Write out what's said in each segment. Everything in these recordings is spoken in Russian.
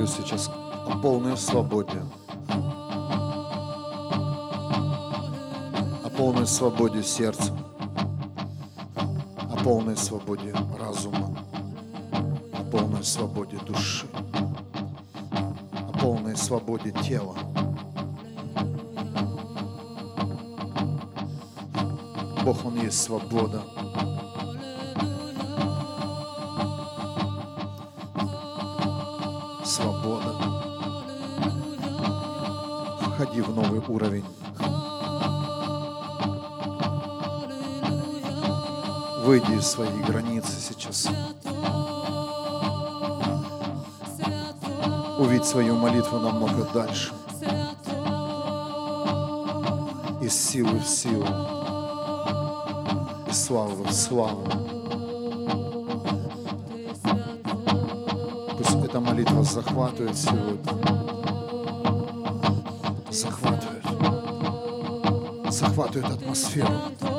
молюсь сейчас о полной свободе. О полной свободе сердца. О полной свободе разума. О полной свободе души. О полной свободе тела. Бог, Он есть. Свобода. В новый уровень. Выйди из своей границы сейчас. Увидь свою молитву намного дальше. Из силы в силу. Из славы в славу. Пусть эта молитва захватывает сегодня. Захватывает атмосферу. Твоя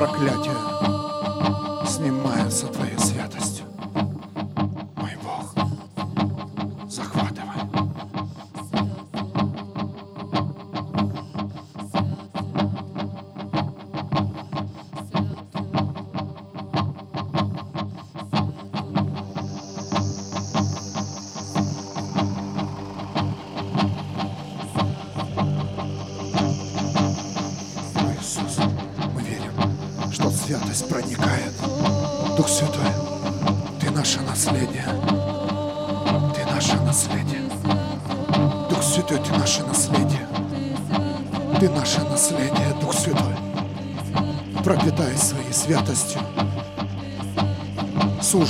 проклятие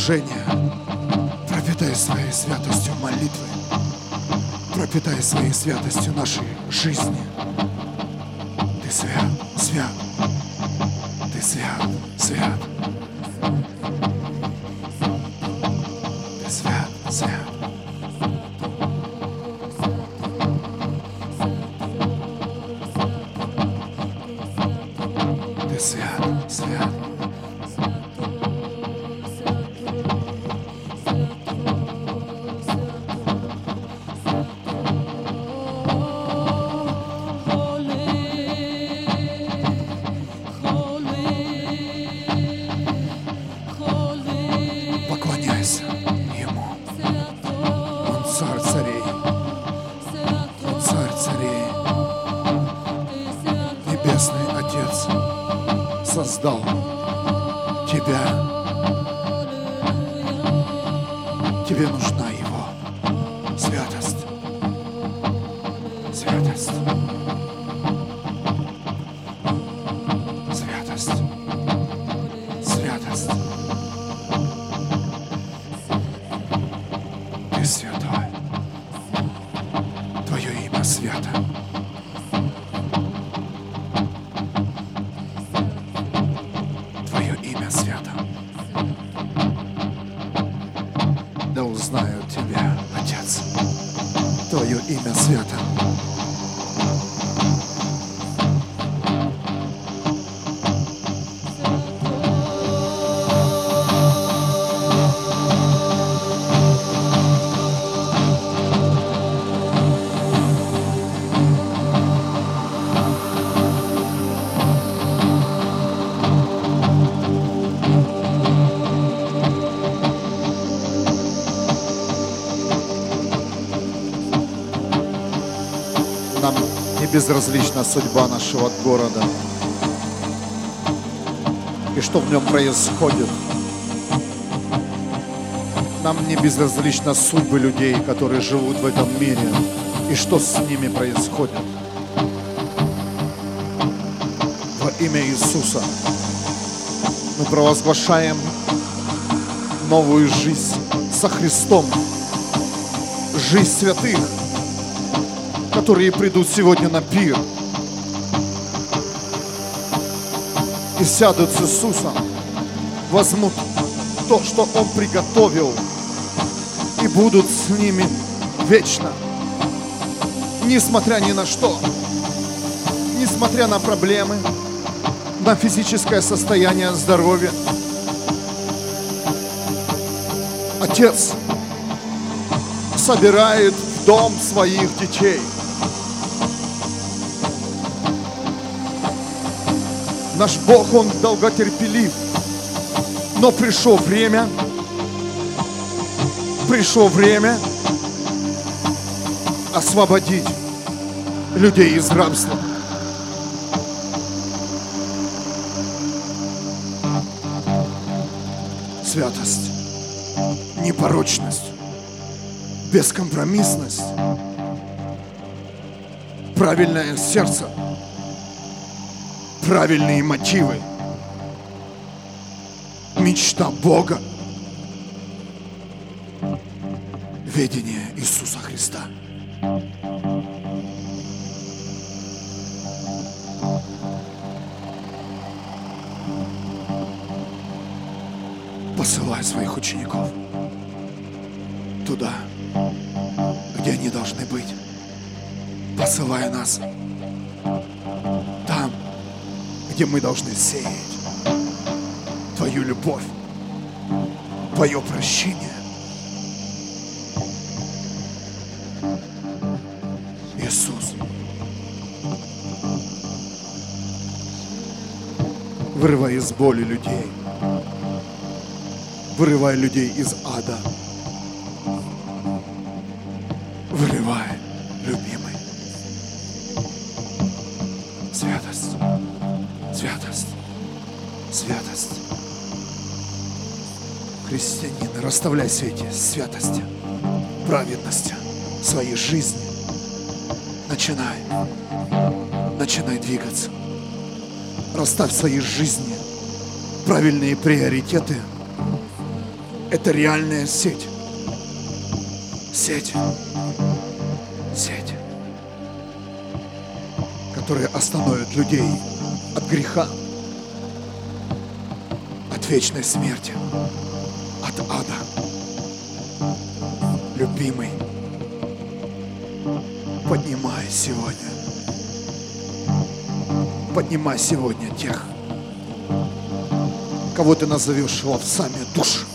служение. Пропитай своей святостью молитвы. Пропитай своей святостью нашей жизни. Ты святой. Твое имя свято. Твое имя свято. Да узнают тебя, Отец. Твое имя свято. Безразлична судьба нашего города и что в нем происходит. Нам не безразлична судьбы людей, которые живут в этом мире и что с ними происходит. Во имя Иисуса мы провозглашаем новую жизнь со Христом жизнь святых, которые придут сегодня на пир и сядут с Иисусом, возьмут то, что Он приготовил, и будут с ними вечно, несмотря ни на что, несмотря на проблемы, на физическое состояние здоровья. Отец собирает в дом своих детей. Наш Бог, Он долготерпелив. Но пришло время, пришло время освободить людей из рабства. Святость, непорочность, бескомпромиссность, правильное сердце, правильные мотивы, мечта Бога, ведение Иисуса Христа. Посылай своих учеников туда, где они должны быть. Посылай нас где мы должны сеять Твою любовь, Твое прощение. Иисус, вырывай из боли людей, вырывай людей из ада. Все эти святости, праведности своей жизни. Начинай, начинай двигаться. Расставь в своей жизни правильные приоритеты. Это реальная сеть. Сеть. Сеть. Которая остановит людей от греха, от вечной смерти, Любимый, поднимай сегодня. Поднимай сегодня тех, кого ты назовешь ловцами душ.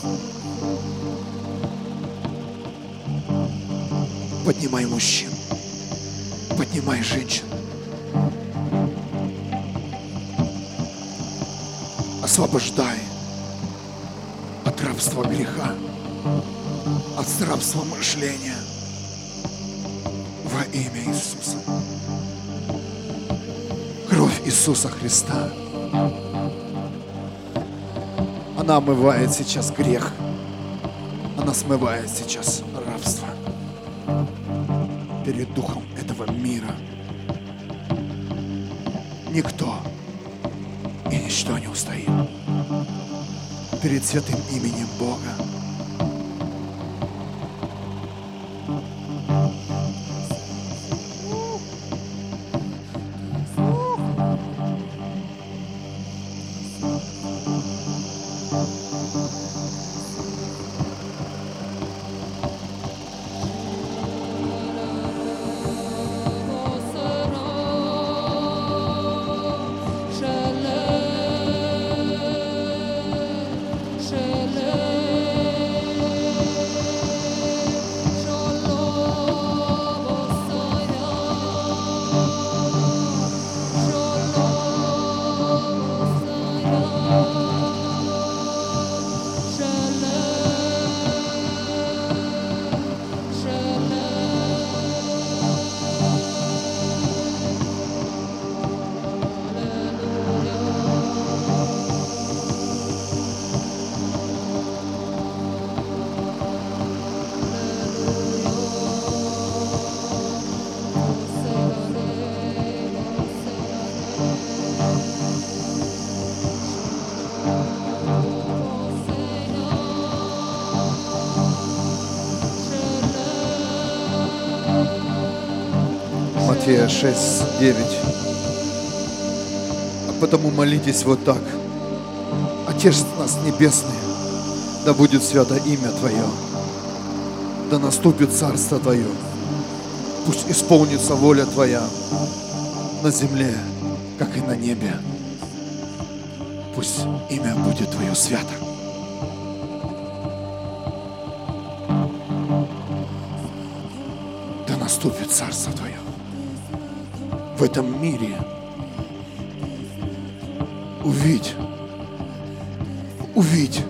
Поднимай мужчин, поднимай женщин. Освобождай от рабства греха, от рабства мышления во имя Иисуса. Кровь Иисуса Христа. Она омывает сейчас грех. Она смывает сейчас рабство перед духом этого мира. Никто и ничто не устоит перед святым именем Бога. Матфея 6, 9. А потому молитесь вот так. Отец нас Небесный, да будет свято имя Твое, да наступит Царство Твое, пусть исполнится воля Твоя на земле, как и на небе. Пусть имя будет Твое свято. Да наступит Царство Твое в этом мире. Увидь, увидь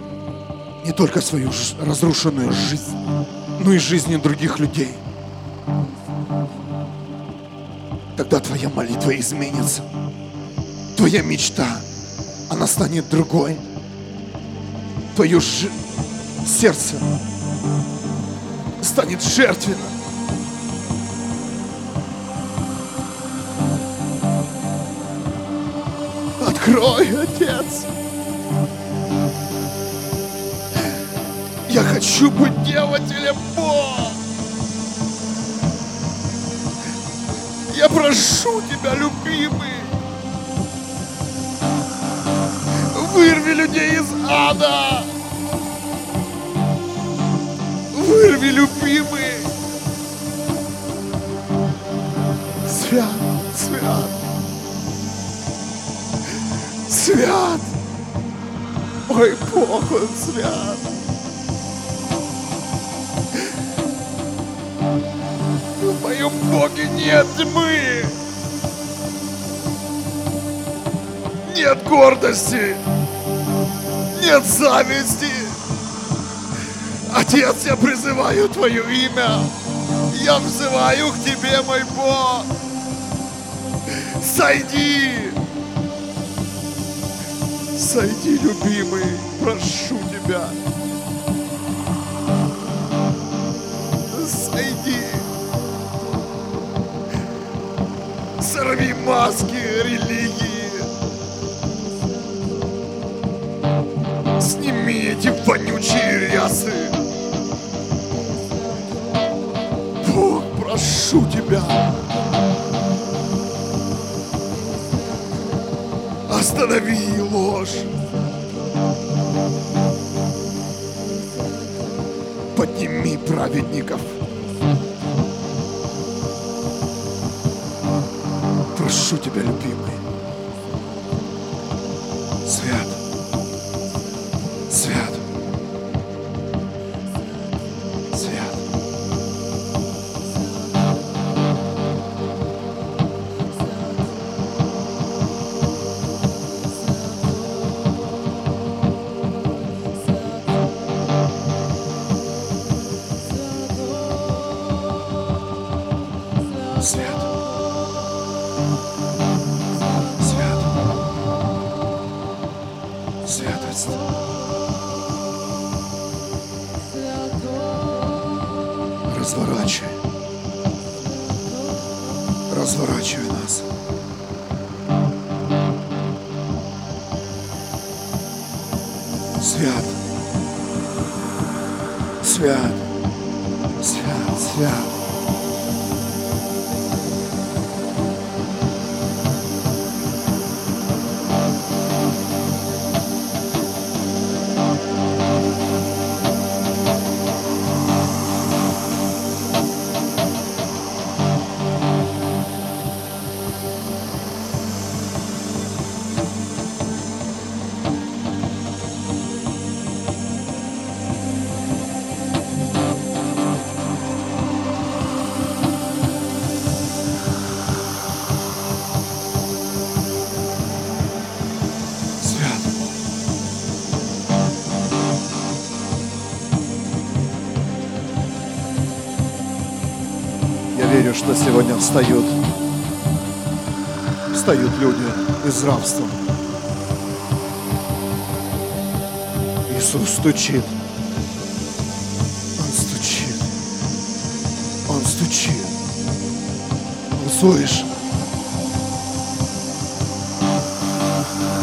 не только свою разрушенную жизнь, но и жизни других людей. Тогда твоя молитва изменится. Твоя мечта, она станет другой. Твое ж... сердце станет жертвенным. Открой, Отец. Я хочу быть делателем Бога. Я прошу тебя, любимый, вырви людей из ада. Вырви, любимый. Свят. Ой, Бог, он свят. В моем Боге нет тьмы. Нет гордости. Нет зависти. Отец, я призываю Твое имя. Я взываю к Тебе, мой Бог. Сойди. Сойди, любимый, прошу Тебя. Сойди. Сорви маски религии. Сними эти вонючие рясы. Бог, прошу тебя. Останови ложь. Подними праведников. Прошу тебя, любимый. Что сегодня встают, встают люди из рабства. Иисус стучит. Он стучит. Он стучит. Услышь.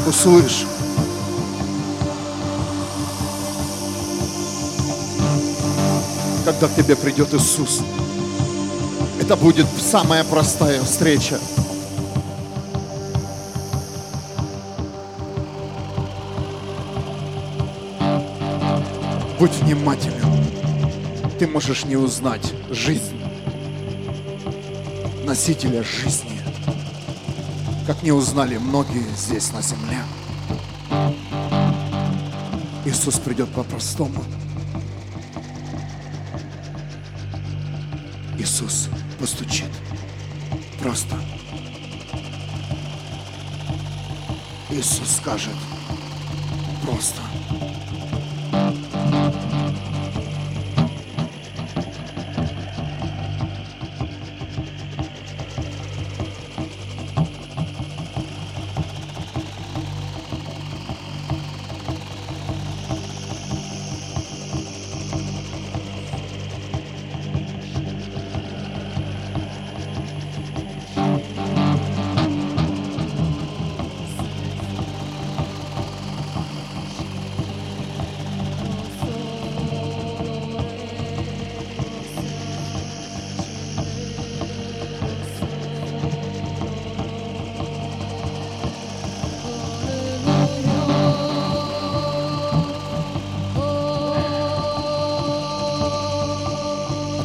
Услышь. Когда к тебе придет Иисус, это будет самая простая встреча. Будь внимателен. Ты можешь не узнать жизнь носителя жизни, как не узнали многие здесь на земле. Иисус придет по-простому. Иисус постучит. Просто. Иисус скажет. Просто.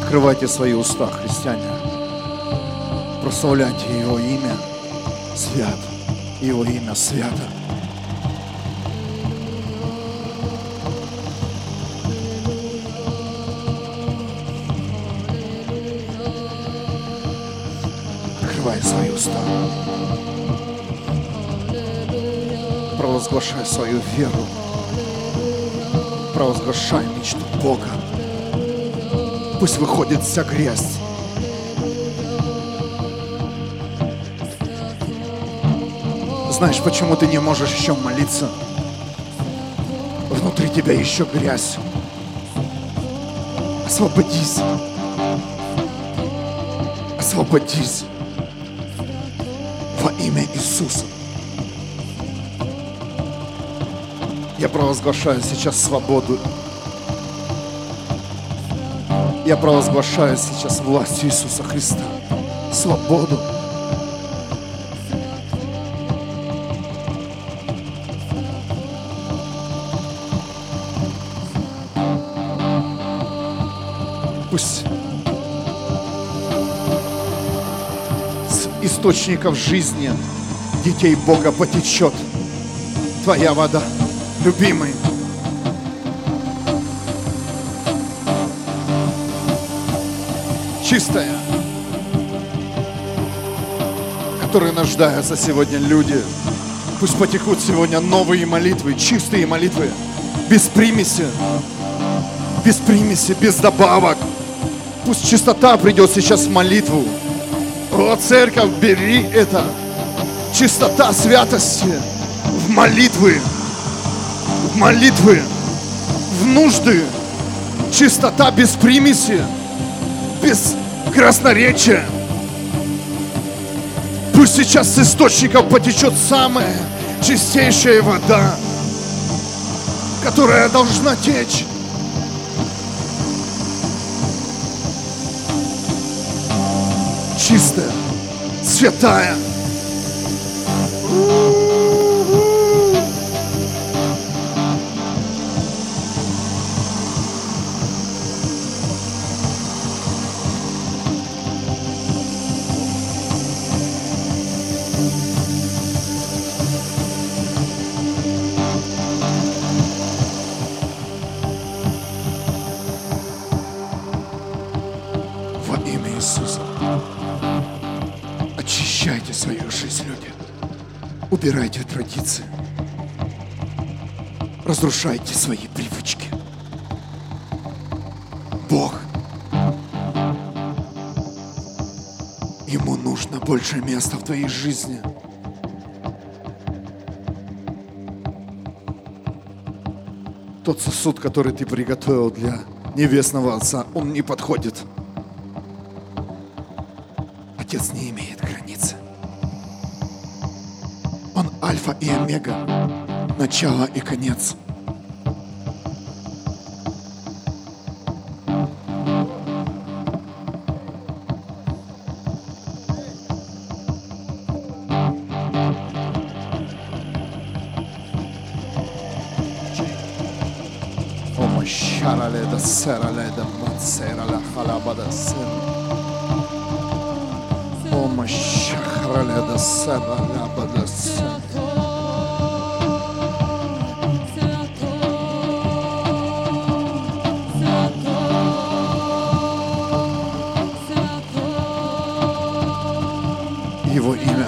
Открывайте свои уста, христиане. Прославляйте Его имя. Свят. Его имя свято. Открывай свои уста. Провозглашай свою веру. Провозглашай мечту Бога. Пусть выходит вся грязь. Знаешь, почему ты не можешь еще молиться? Внутри тебя еще грязь. Освободись. Освободись. Во имя Иисуса. Я провозглашаю сейчас свободу. Я провозглашаю сейчас власть Иисуса Христа. Свободу. Пусть с источников жизни детей Бога потечет Твоя вода, любимый. Чистая, которые нуждаются сегодня люди. Пусть потекут сегодня новые молитвы, чистые молитвы, без примеси, без примеси, без добавок. Пусть чистота придет сейчас в молитву. О, церковь, бери это. Чистота святости в молитвы, в молитвы, в нужды. Чистота без примеси, без красноречия. Пусть сейчас с источников потечет самая чистейшая вода, которая должна течь. Чистая, святая. Убирайте традиции. Разрушайте свои привычки. Бог. Ему нужно больше места в твоей жизни. Тот сосуд, который ты приготовил для небесного Отца, он не подходит. Начало и конец.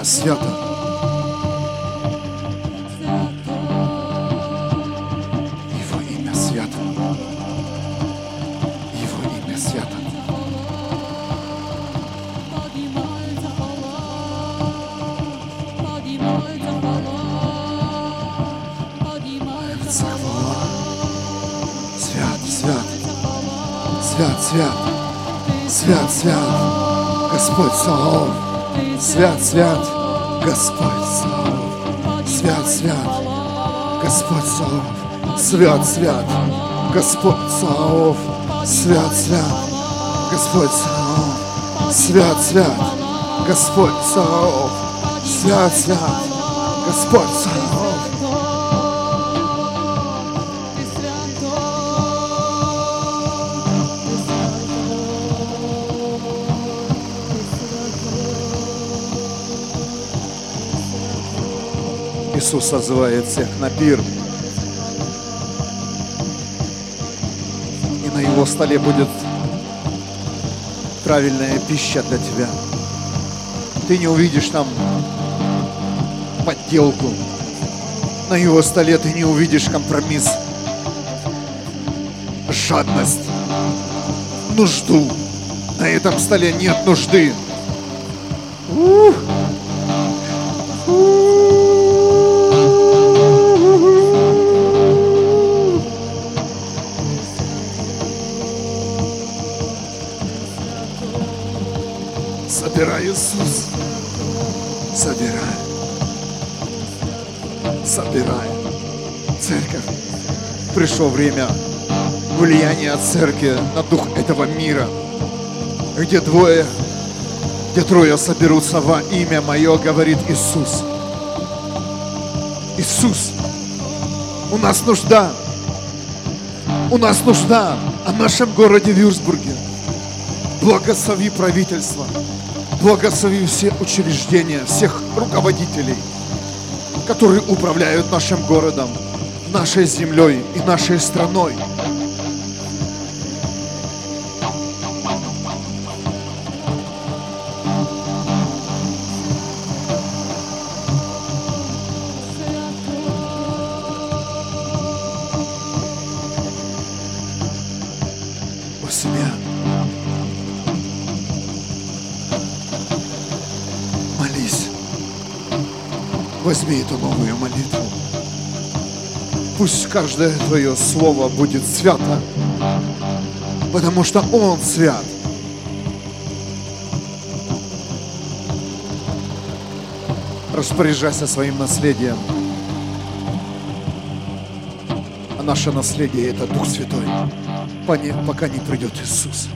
Его имя свято. Его имя свято. Его имя свято. Свят, свят, свят, свят, свят, свят. Господь Саваоф. Свят, свят, Господь Саваоф. Свят, свят, Господь Саваоф. Свят, свят, Господь Саваоф. Свят, свят, Господь Саваоф. Свят, свят, Господь Саваоф. Свят, свят, Господь Саваоф. Иисус созывает всех на пир. И на его столе будет правильная пища для тебя. Ты не увидишь там подделку. На его столе ты не увидишь компромисс, жадность, нужду. На этом столе нет нужды. Время влияния церкви на дух этого мира. Где двое, где трое соберутся во имя Мое, говорит Иисус. Иисус, у нас нужда. У нас нужда о нашем городе Вюрсбурге. Благослови правительство. Благослови все учреждения, всех руководителей, которые управляют нашим городом, нашей землей и нашей страной. Пусть каждое твое слово будет свято, потому что Он свят. Распоряжайся своим наследием. А наше наследие – это Дух Святой, пока не придет Иисус.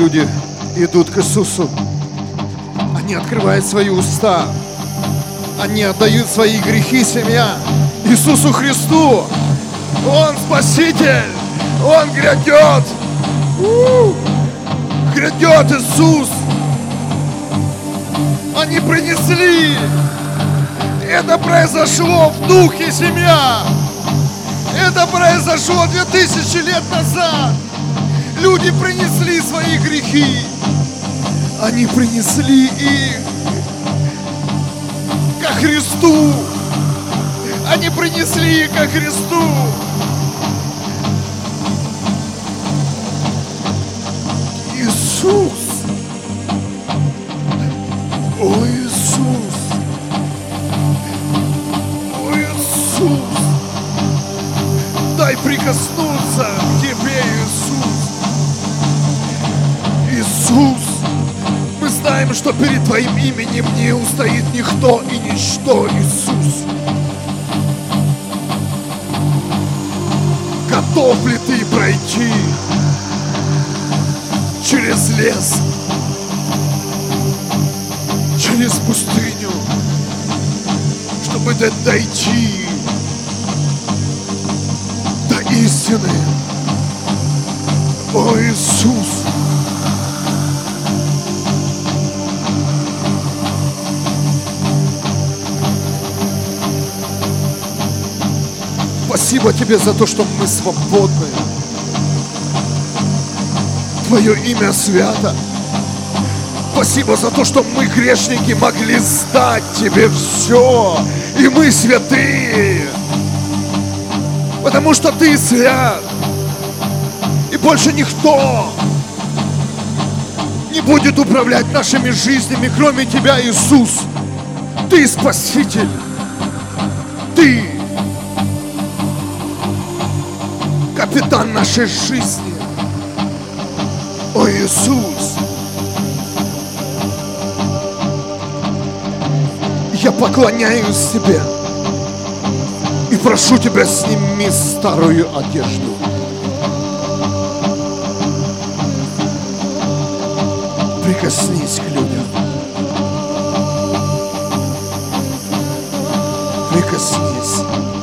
Люди идут к Иисусу. Они открывают свои уста. Они отдают свои грехи, семья, Иисусу Христу. Он Спаситель. Он грядет. У! Грядет Иисус. Они принесли. Это произошло в духе, семья. Это произошло 2000 лет назад. Люди принесли свои грехи. Они принесли их ко Христу. Они принесли их ко Христу. Иисус. О, Иисус. О, Иисус. Дай прикоснуться что перед Твоим именем не устоит никто и ничто, Иисус. Готов ли Ты пройти через лес, через пустыню, чтобы дойти до истины? О, Иисус! Спасибо Тебе за то, что мы свободны. Твое имя свято. Спасибо за то, что мы, грешники, могли сдать Тебе все. И мы святые. Потому что Ты свят. И больше никто не будет управлять нашими жизнями, кроме Тебя, Иисус. Ты Спаситель. Ты нашей жизни. О Иисус! Я поклоняюсь Тебе и прошу Тебя, сними старую одежду. Прикоснись к людям. Прикоснись.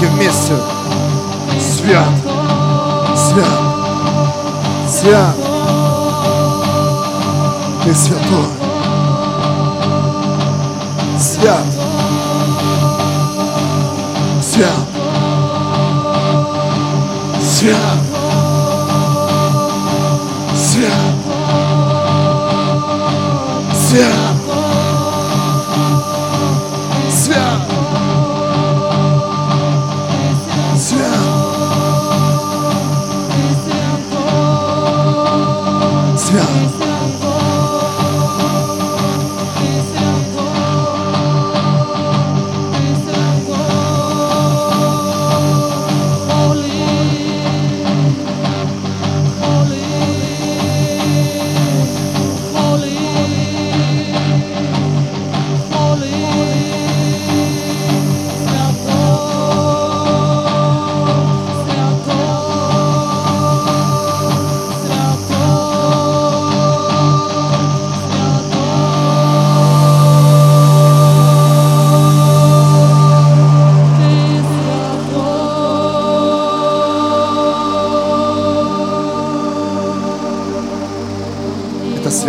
You missed her.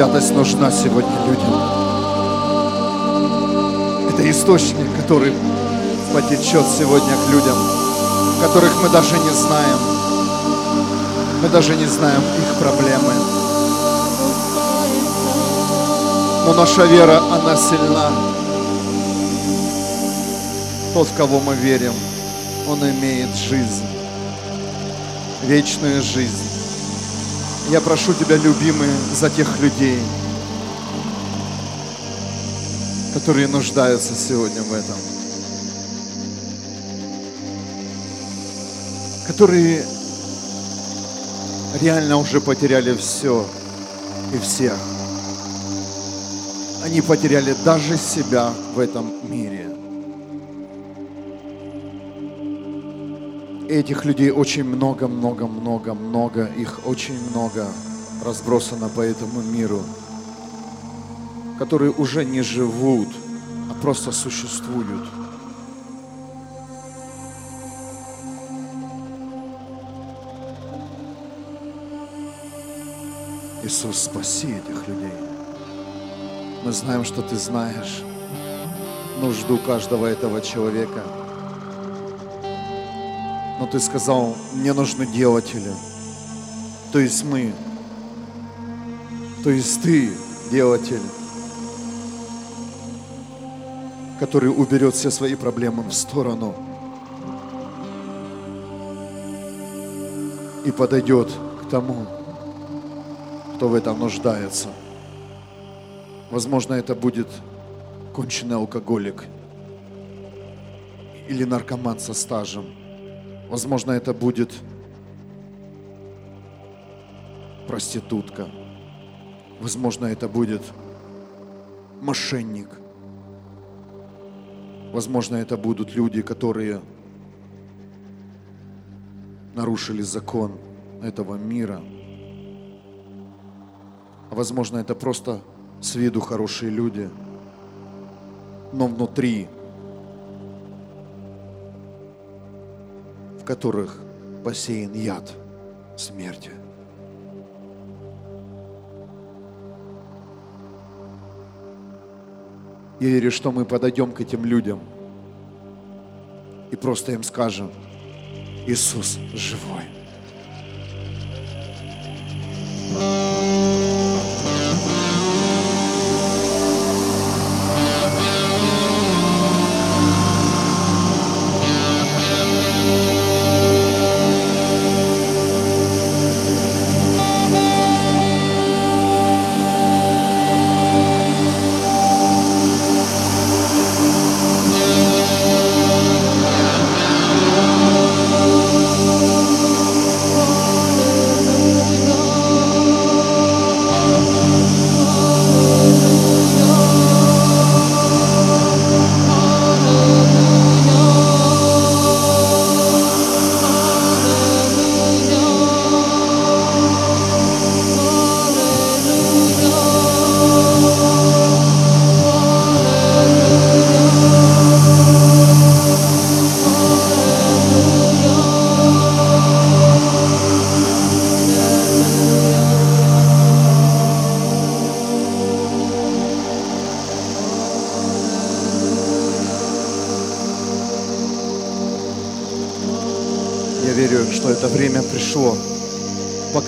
Святость нужна сегодня людям. Это источник, который потечет сегодня к людям, которых мы даже не знаем. Мы даже не знаем их проблемы. Но наша вера, она сильна. Тот, в кого мы верим, он имеет жизнь, вечную жизнь. Я прошу Тебя, любимый, за тех людей, которые нуждаются сегодня в этом. Которые реально уже потеряли все и всех. Они потеряли даже себя в этом мире. Этих людей очень много, много, много, много, их очень много разбросано по этому миру, которые уже не живут, а просто существуют. Иисус, спаси этих людей. Мы знаем, что Ты знаешь нужду каждого этого человека. Но Ты сказал, мне нужны делатели. То есть мы. То есть Ты делатель, который уберет все свои проблемы в сторону и подойдет к тому, кто в этом нуждается. Возможно, это будет конченый алкоголик или наркоман со стажем. Возможно, это будет проститутка. Возможно, это будет мошенник. Возможно, это будут люди, которые нарушили закон этого мира. А возможно, это просто с виду хорошие люди, но внутри, которых посеян яд смерти. Я верю, что мы подойдем к этим людям и просто им скажем, Иисус живой.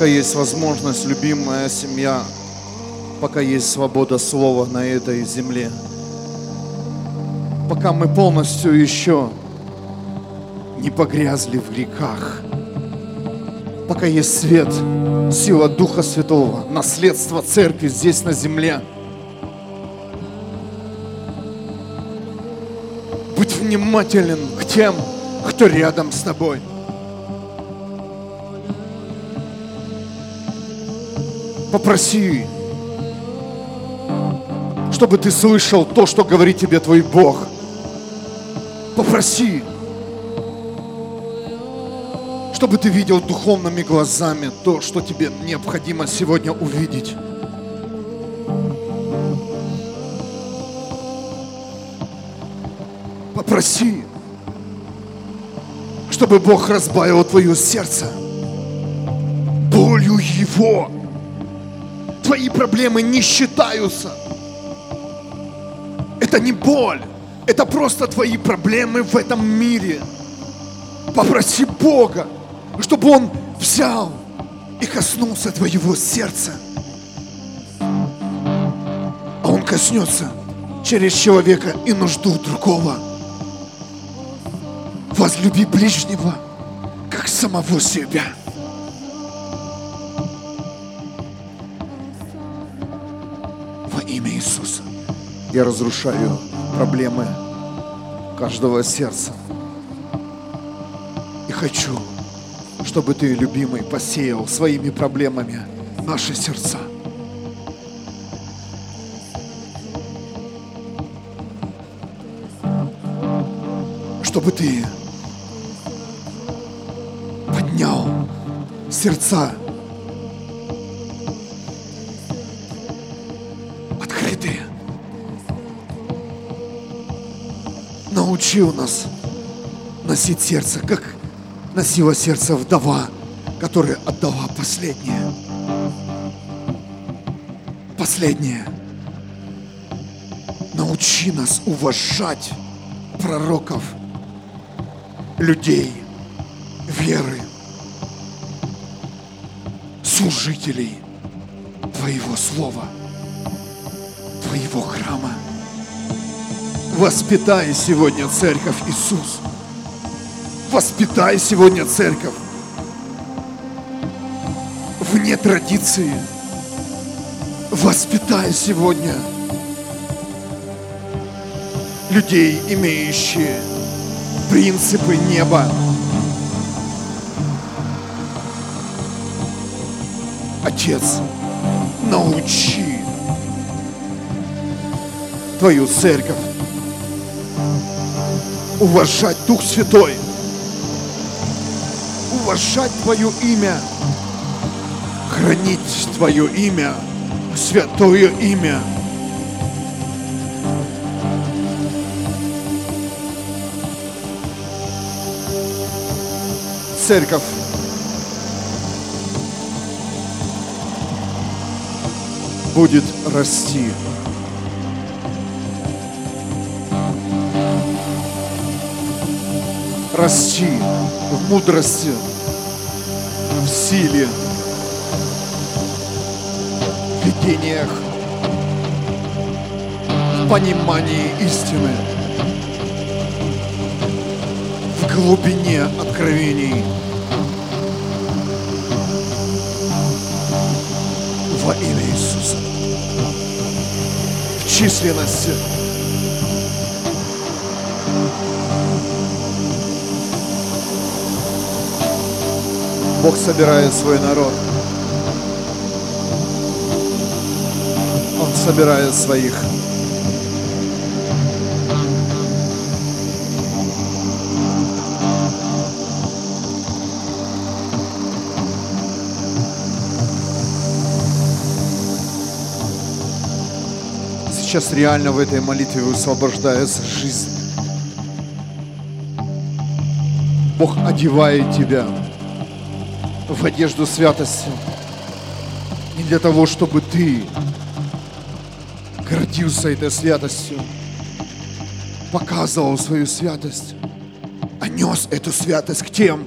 Пока есть возможность, любимая семья, пока есть свобода слова на этой земле, пока мы полностью еще не погрязли в грехах, пока есть свет, сила Духа Святого, наследство церкви здесь на земле. Будь внимателен к тем, кто рядом с тобой – Попроси, чтобы ты слышал то, что говорит тебе твой Бог. Попроси, чтобы ты видел духовными глазами то, что тебе необходимо сегодня увидеть. Попроси, чтобы Бог разбавил твое сердце болью Его твои проблемы не считаются. Это не боль, это просто твои проблемы в этом мире. Попроси Бога, чтобы Он взял и коснулся твоего сердца. А Он коснется через человека и нужду другого. Возлюби ближнего, как самого себя. Я разрушаю проблемы каждого сердца. И хочу, чтобы ты, любимый, посеял своими проблемами наши сердца. Чтобы ты поднял сердца научил нас носить сердце, как носила сердце вдова, которая отдала последнее. Последнее. Научи нас уважать пророков, людей, веры, служителей Твоего Слова, Твоего храма. Воспитай сегодня церковь Иисус. Воспитай сегодня церковь вне традиции. Воспитай сегодня людей, имеющие принципы неба. Отец, научи Твою церковь уважать Дух Святой, уважать Твое имя, хранить Твое имя, святое имя. Церковь будет расти. Расти в мудрости, в силе, в видениях, в понимании истины, в глубине откровений. Во имя Иисуса. В численности. Бог собирает свой народ. Он собирает своих. Сейчас реально в этой молитве высвобождается жизнь. Бог одевает тебя в одежду святости. Не для того, чтобы ты гордился этой святостью, показывал свою святость, а нес эту святость к тем,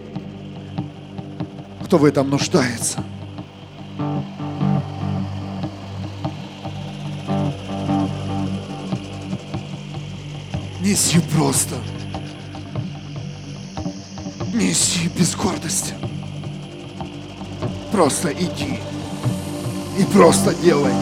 кто в этом нуждается. Неси просто. Неси без гордости. Просто иди. И просто делай.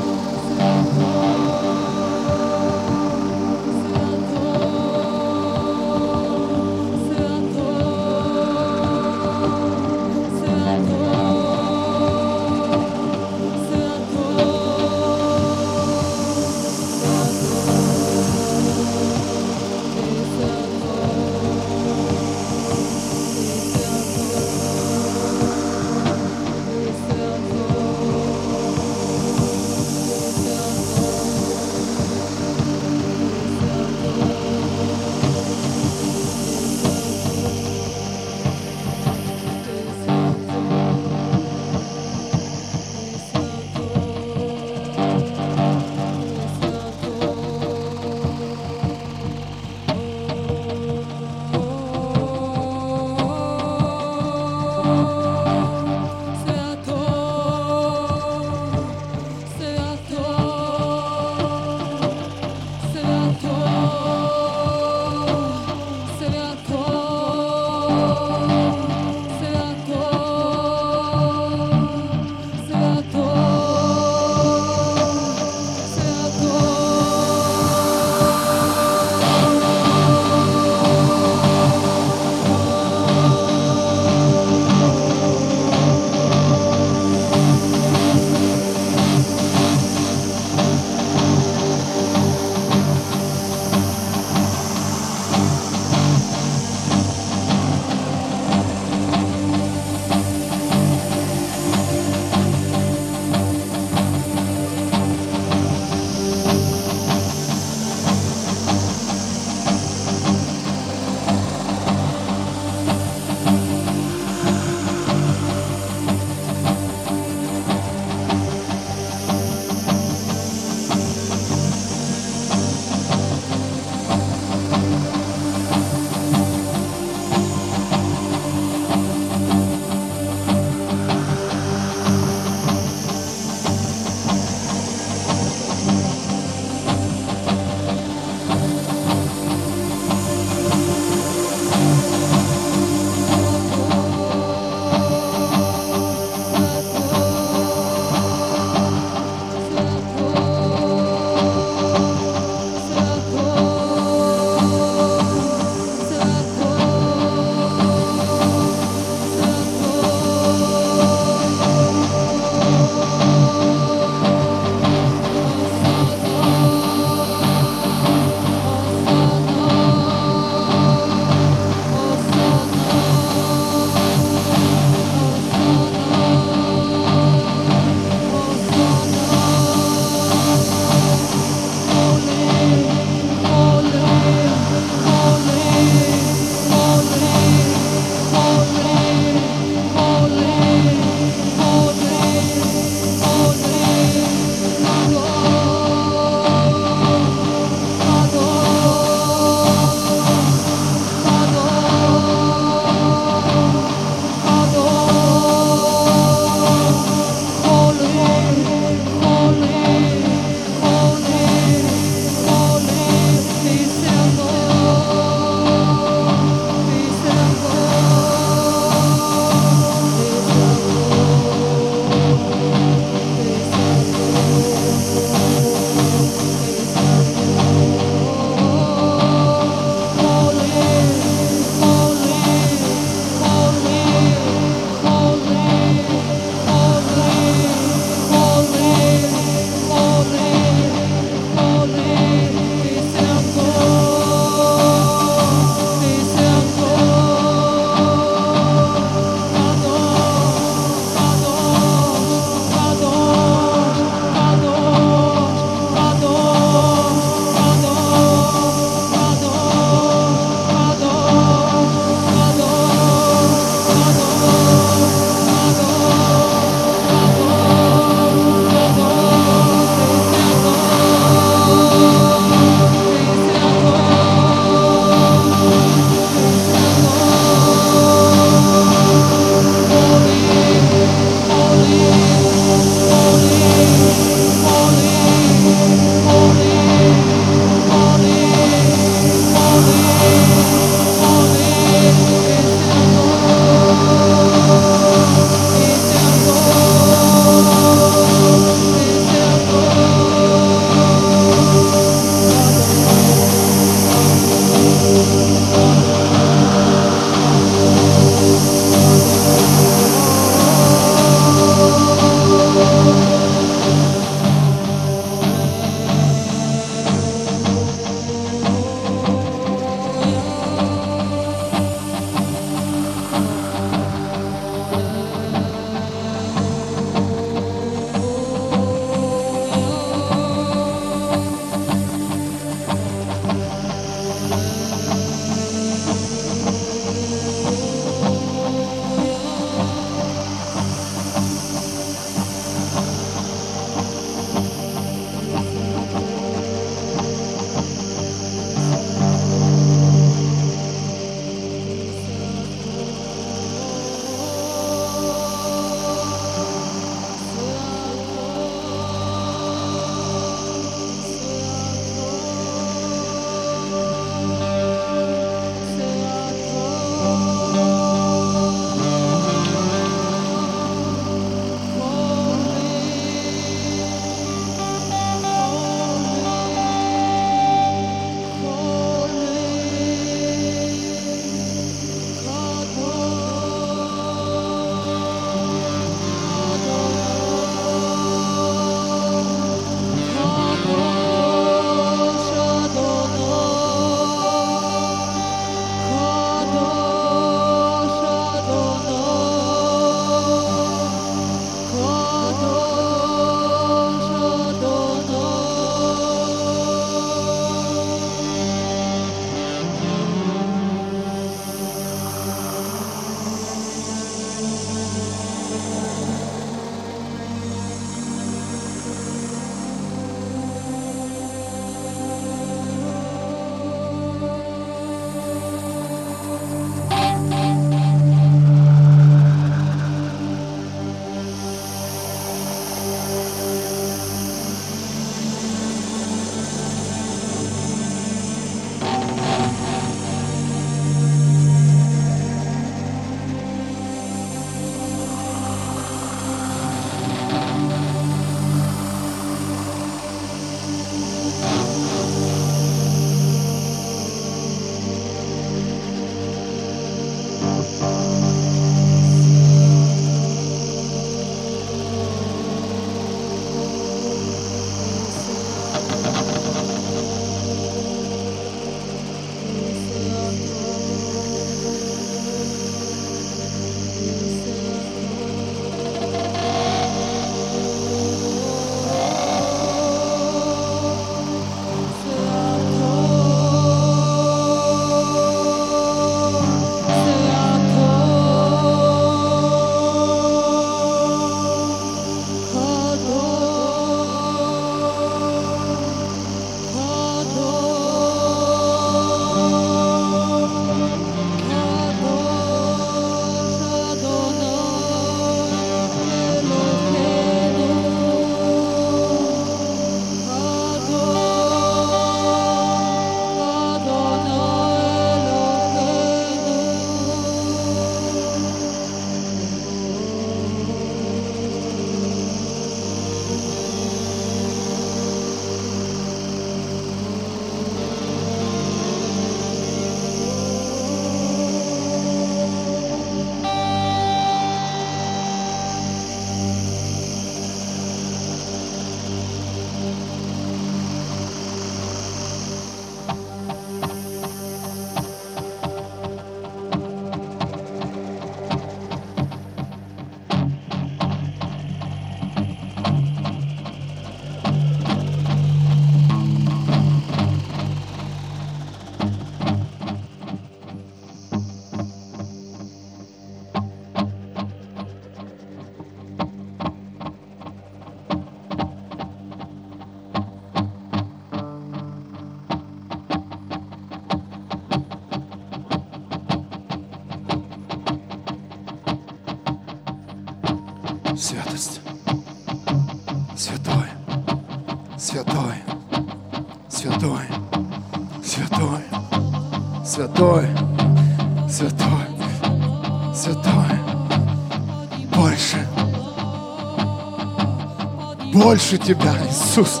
Больше Тебя, Иисус.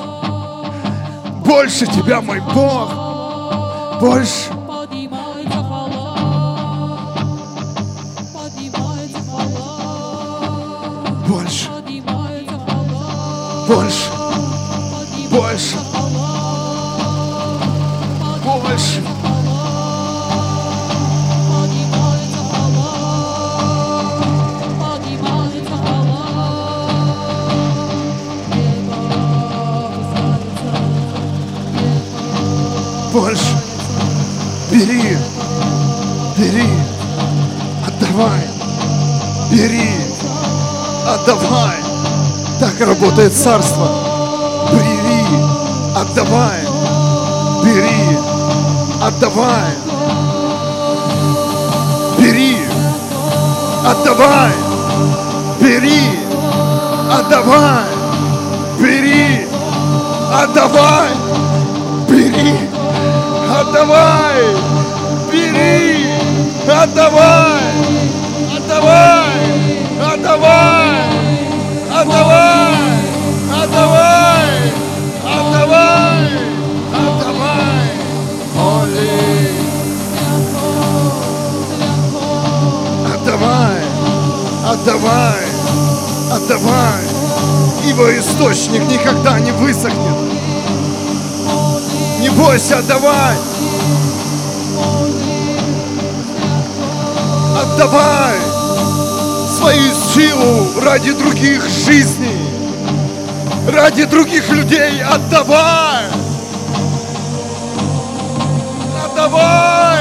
Больше Тебя, мой Бог. Больше. Царство. Бери, отдавай, бери, отдавай. Бери, отдавай, бери, отдавай, бери, отдавай, бери, отдавай, бери, отдавай, отдавай, отдавай, отдавай, отдавай, отдавай, ибо источник никогда не высохнет. Не бойся, отдавай. Отдавай свою силу ради других жизней, ради других людей. Отдавай. Отдавай.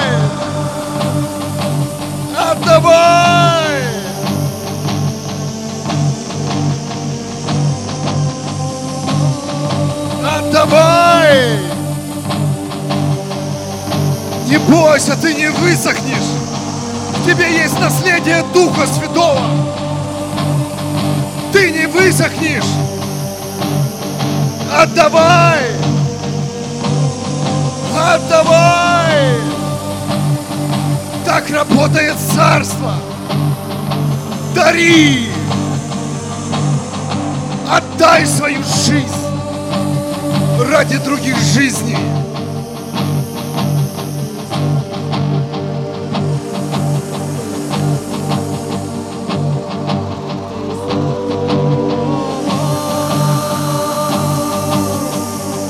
Отдавай! Отдавай! Не бойся, ты не высохнешь! В тебе есть наследие Духа Святого! Ты не высохнешь! Отдавай! Отдавай! Так работает царство. Дари. Отдай свою жизнь ради других жизней.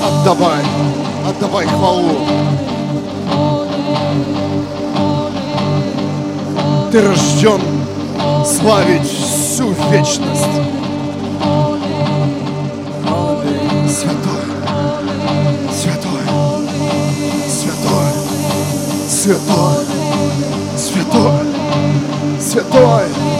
Отдавай, отдавай хвалу. Ты рожден славить всю вечность. Святой, святой, святой.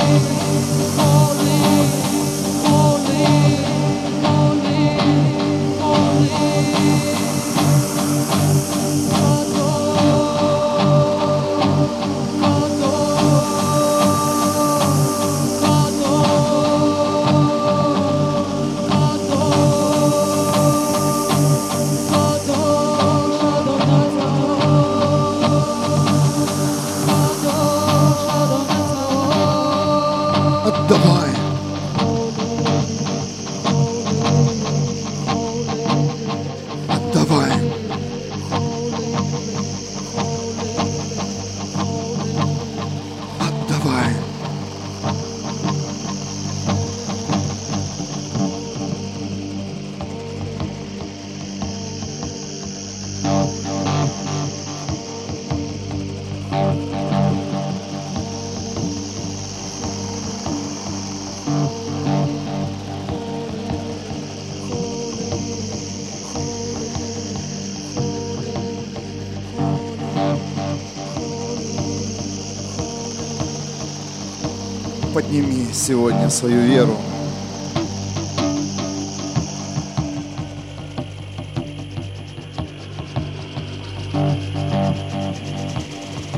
Свою веру.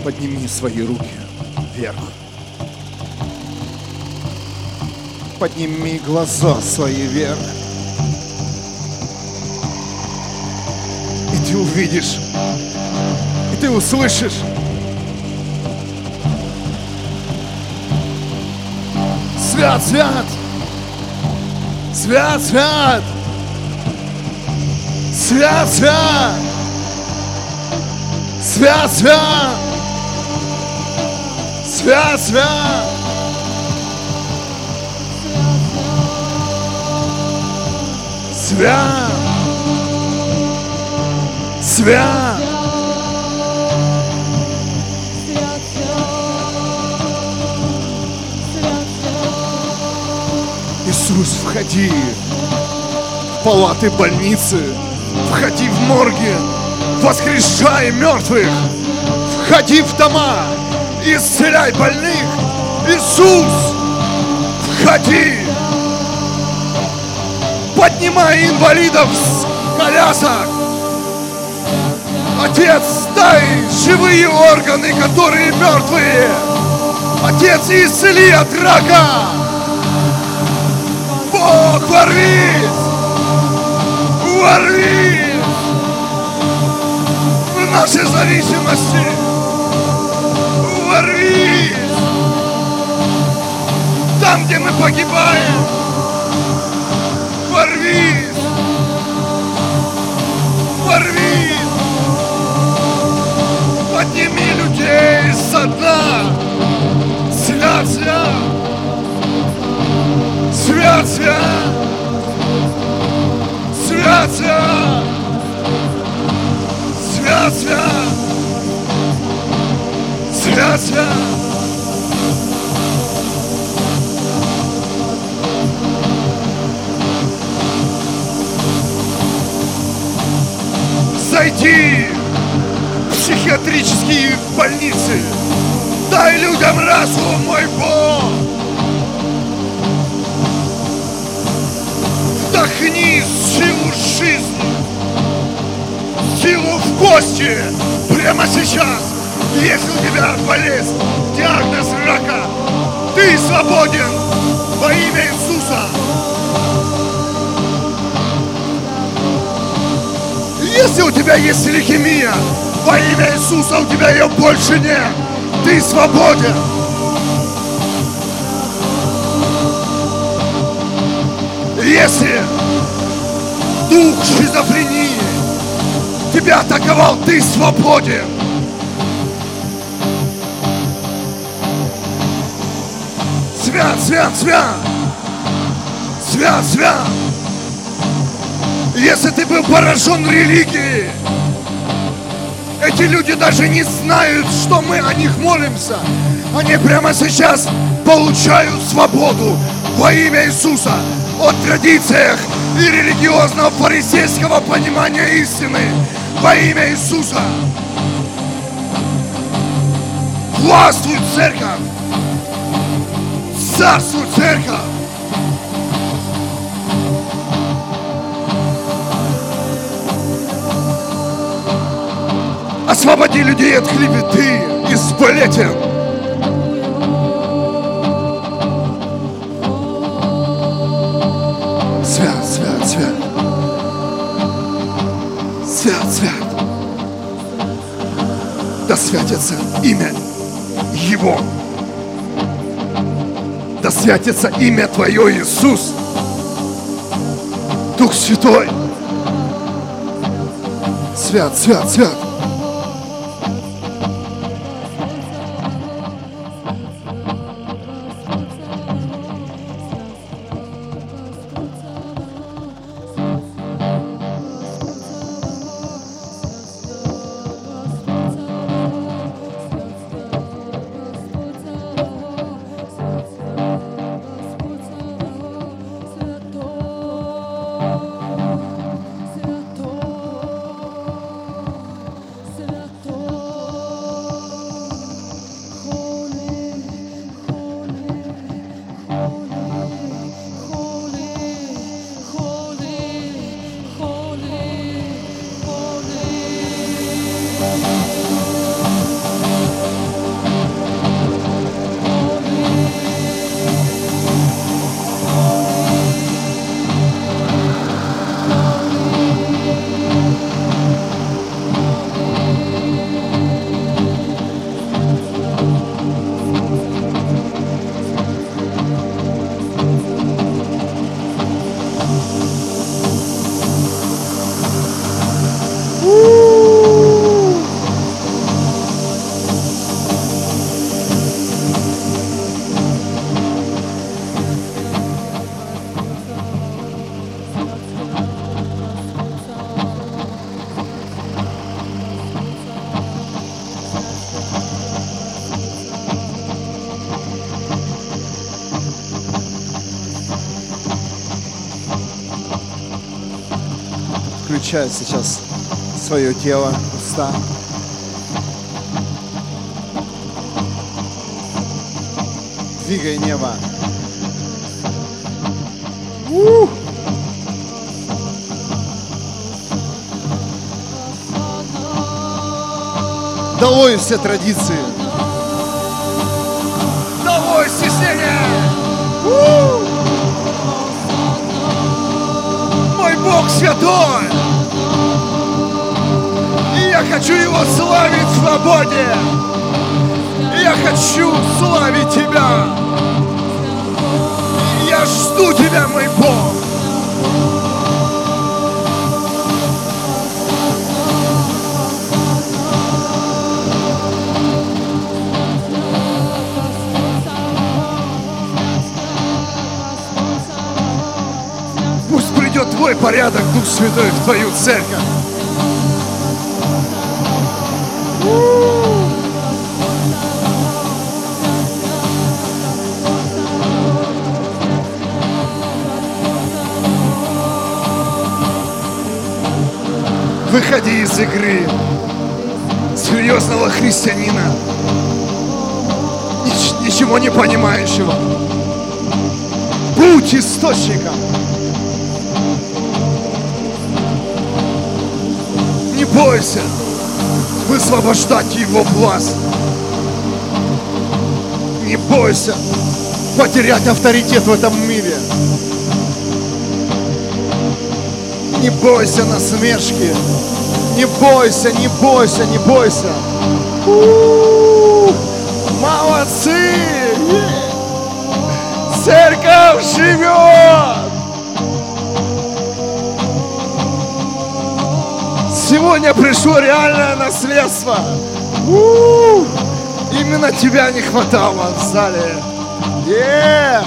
Подними свои руки вверх. Подними глаза свои вверх. И ты увидишь, и ты услышишь Свят, свят! Свят, свят! Свят, свят! Свят, свят! Свят, свят! Свят! Свят! Входи в палаты больницы, входи в морги, воскрешай мертвых, Входи в дома, исцеляй больных. Иисус, входи. Поднимай инвалидов с колясок. Отец, дай живые органы, которые мертвые. Отец, исцели от рака. Бог, ворвись! Ворвись! В нашей зависимости! Ворвись! Там, где мы погибаем! Ворвись! Ворвись! Подними людей со дна! Свят, свят! Свят, свят! Свят, свят! Свят! Зайди в психиатрические больницы. Дай людям разум, мой Бог. Вдохни силу жизни, силу в кости прямо сейчас. Если у тебя болезнь, диагноз рака, ты свободен во имя Иисуса. Если у тебя есть лейкемия, во имя Иисуса у тебя ее больше нет. Ты свободен. Если дух шизофрении тебя атаковал, ты свободен. Свят, свят, свят. Свят, свят. Если ты был поражен религией, эти люди даже не знают, что мы о них молимся. Они прямо сейчас получают свободу во имя Иисуса от традициях и религиозного фарисейского понимания истины во имя Иисуса. Властвуй, церковь! Царствуй, церковь! Освободи людей от клеветы и сплетен. Святится имя Его. Да святится имя Твое, Иисус. Дух Святой. Свят, свят, свят. включаю сейчас свое тело, уста. Двигай небо. Ух! Долой все традиции. Долой стеснение. У! Мой Бог святой. Хочу Его славить в свободе. Я хочу славить Тебя. Я жду Тебя, мой Бог. Пусть придет Твой порядок, Дух Святой, в Твою церковь. Выходи из игры серьезного христианина, нич- ничего не понимающего. Будь источником. Не бойся высвобождать его власть. Не бойся потерять авторитет в этом мире. Не бойся насмешки. Не бойся, не бойся, не бойся. Молодцы! Церковь живет! Сегодня пришло реальное наследство. Именно тебя не хватало в зале. Е!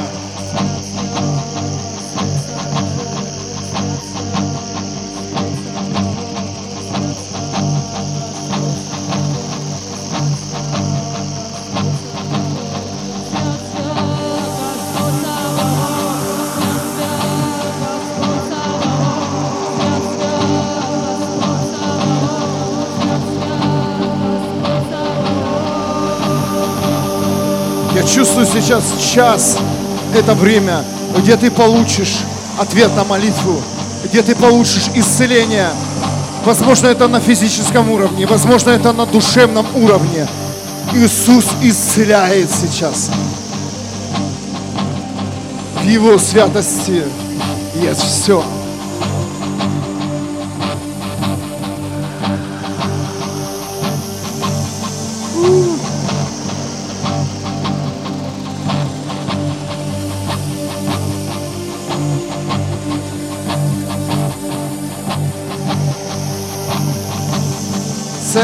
Сейчас час, это время, где ты получишь ответ на молитву, где ты получишь исцеление. Возможно, это на физическом уровне, возможно, это на душевном уровне. Иисус исцеляет сейчас. В Его святости есть все.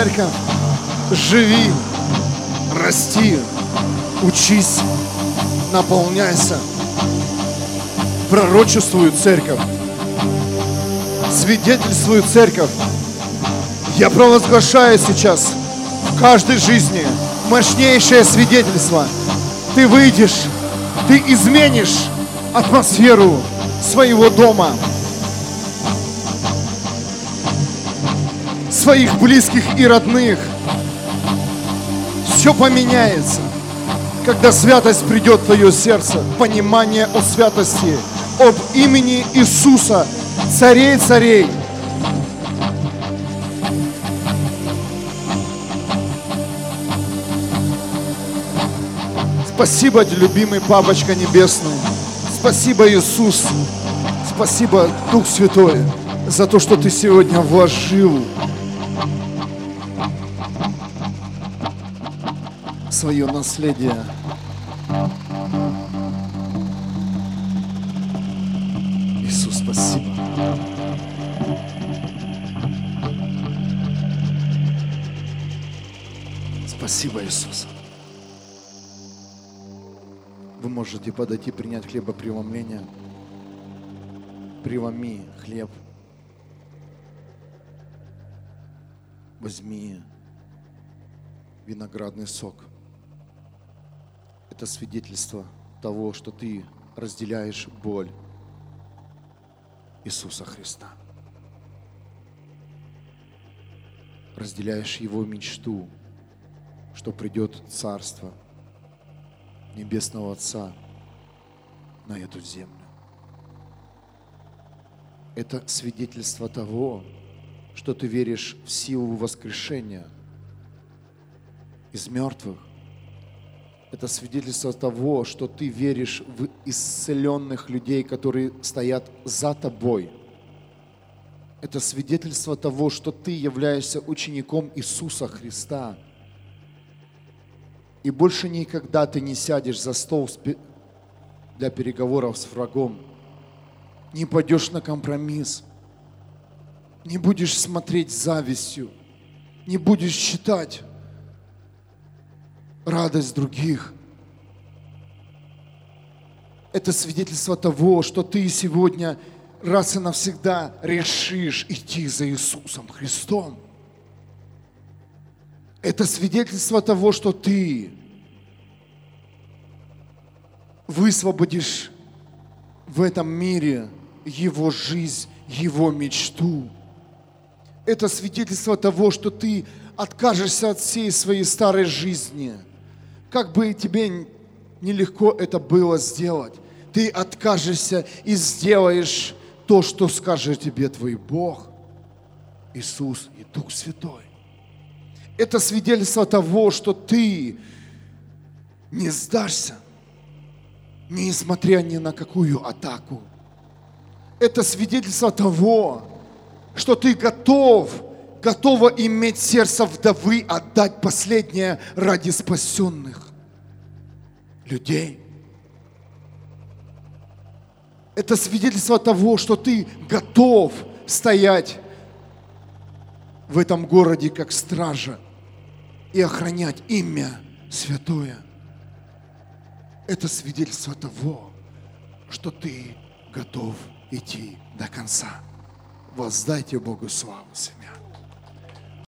Церковь, живи, расти, учись, наполняйся. Пророчествую церковь, свидетельствую церковь. Я провозглашаю сейчас в каждой жизни мощнейшее свидетельство. Ты выйдешь, ты изменишь атмосферу своего дома, своих близких и родных. Все поменяется, когда святость придет в твое сердце, понимание о святости, об имени Иисуса, царей царей. Спасибо, любимый Папочка Небесный. Спасибо, Иисус. Спасибо, Дух Святой, за то, что Ты сегодня вложил свое наследие. Иисус, спасибо. Спасибо, Иисус. Вы можете подойти, принять хлебопреломление. Преломи хлеб. Возьми виноградный сок. Это свидетельство того, что ты разделяешь боль Иисуса Христа. Разделяешь Его мечту, что придет Царство Небесного Отца на эту землю. Это свидетельство того, что ты веришь в силу воскрешения из мертвых. Это свидетельство того, что ты веришь в исцеленных людей, которые стоят за тобой. Это свидетельство того, что ты являешься учеником Иисуса Христа. И больше никогда ты не сядешь за стол для переговоров с врагом. Не пойдешь на компромисс. Не будешь смотреть завистью. Не будешь считать радость других. Это свидетельство того, что ты сегодня раз и навсегда решишь идти за Иисусом Христом. Это свидетельство того, что ты высвободишь в этом мире его жизнь, его мечту. Это свидетельство того, что ты откажешься от всей своей старой жизни. Как бы тебе нелегко это было сделать, ты откажешься и сделаешь то, что скажет тебе твой Бог, Иисус и Дух Святой. Это свидетельство того, что ты не сдашься, несмотря ни на какую атаку. Это свидетельство того, что ты готов, готова иметь сердце вдовы, отдать последнее ради спасенных людей. Это свидетельство того, что ты готов стоять в этом городе как стража и охранять имя святое. Это свидетельство того, что ты готов идти до конца. Воздайте Богу славу.